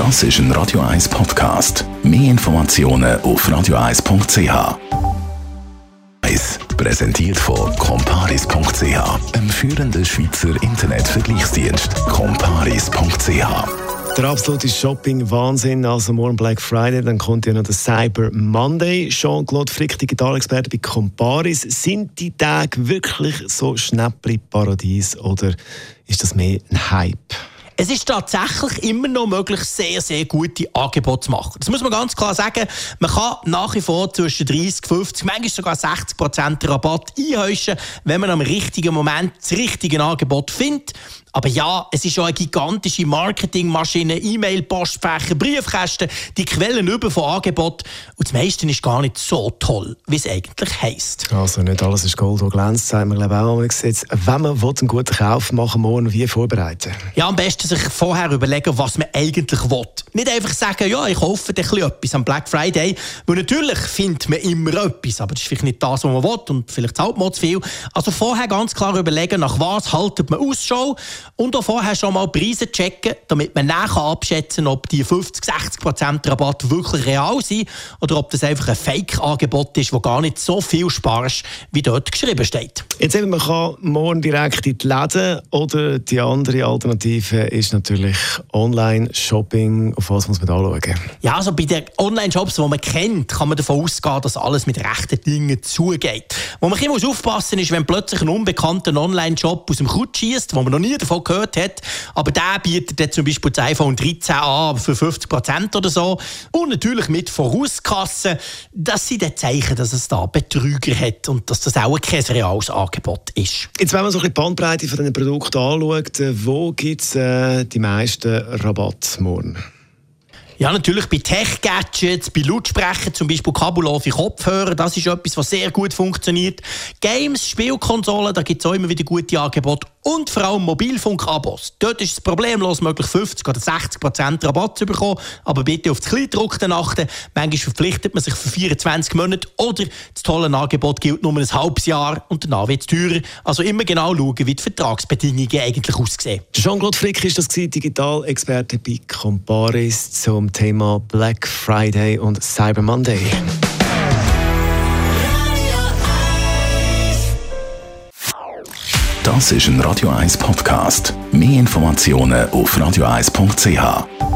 Das ist ein Radio 1 Podcast. Mehr Informationen auf radio1.ch. Präsentiert von comparis.ch, einem führenden Schweizer Internetvergleichsdienst. comparis.ch der absolute Shopping-Wahnsinn, also morgen Black Friday, dann kommt ja noch der Cyber Monday. Jean-Claude Frick, Digitalexperte bei Comparis. Sind die Tage wirklich so Schnäppli-Paradies oder ist das mehr ein Hype? Es ist tatsächlich immer noch möglich, sehr, sehr gute Angebote zu machen. Das muss man ganz klar sagen. Man kann nach wie vor zwischen 30, 50, manchmal sogar 60 Prozent Rabatt einhäuschen, wenn man am richtigen Moment das richtige Angebot findet. Aber ja, es ist auch eine gigantische Marketingmaschine, E-Mail, Postfächer, Briefkästen, die Quellen über von Angebot. Und das meiste ist gar nicht so toll, wie es eigentlich heisst. Also nicht alles ist Gold, was glänzt, sagen wir glaube auch. Jetzt, wenn man einen guten Kauf machen morgen wie vorbereiten? Ja, am besten sich vorher überlegen, was man eigentlich will. Nicht einfach sagen, ja, ich kaufe dir etwas am Black Friday. Weil natürlich findet man immer etwas, aber das ist vielleicht nicht das, was man will und vielleicht zahlt man zu viel. Also vorher ganz klar überlegen, nach was haltet man Ausschau und auch vorher schon mal Preise checken, damit man nachher abschätzen kann, ob die 50-60% Rabatt wirklich real sind oder ob das einfach ein Fake-Angebot ist, das gar nicht so viel sparst, wie dort geschrieben steht. Jetzt eben, man kann morgen direkt in die Läden oder die andere Alternative ist natürlich Online-Shopping. Auf was muss man da schauen? Ja, also bei den Online-Shops, die man kennt, kann man davon ausgehen, dass alles mit rechten Dingen zugeht. Wo man ein aufpassen muss, ist, wenn plötzlich ein unbekannter Online-Shop aus dem Kutsch schießt, wo man noch nie davon davon gehört hat. Aber der bietet dann zum Beispiel das iPhone 13 an für 50 Prozent oder so. Und natürlich mit Vorauskassen. Das sind die Zeichen, dass es da Betrüger hat und dass das auch kein reales Angebot ist. Jetzt, wenn man so die Bandbreite von diesen Produkten anschaut, wo gibt es äh, die meisten Rabatte morgen? Ja, natürlich bei Tech-Gadgets, bei Lautsprechern, zum Beispiel kabellose Kopfhörer, das ist etwas, was sehr gut funktioniert. Games, Spielkonsolen, da gibt es auch immer wieder gute Angebote. Und vor allem Mobilfunk-Abos. Dort ist es problemlos möglich, 50 oder 60 Prozent Rabatt zu bekommen. Aber bitte auf das Kleidruck achten. Manchmal verpflichtet man sich für 24 Monate oder das tolle Angebot gilt nur ein halbes Jahr und danach wird es teurer. Also immer genau schauen, wie die Vertragsbedingungen eigentlich aussehen. Jean-Claude Frick ist das Digitalexperte bei Comparis Thema Black Friday und Cyber Monday. Das ist ein Radio 1 Podcast. Mehr Informationen auf radio1.ch.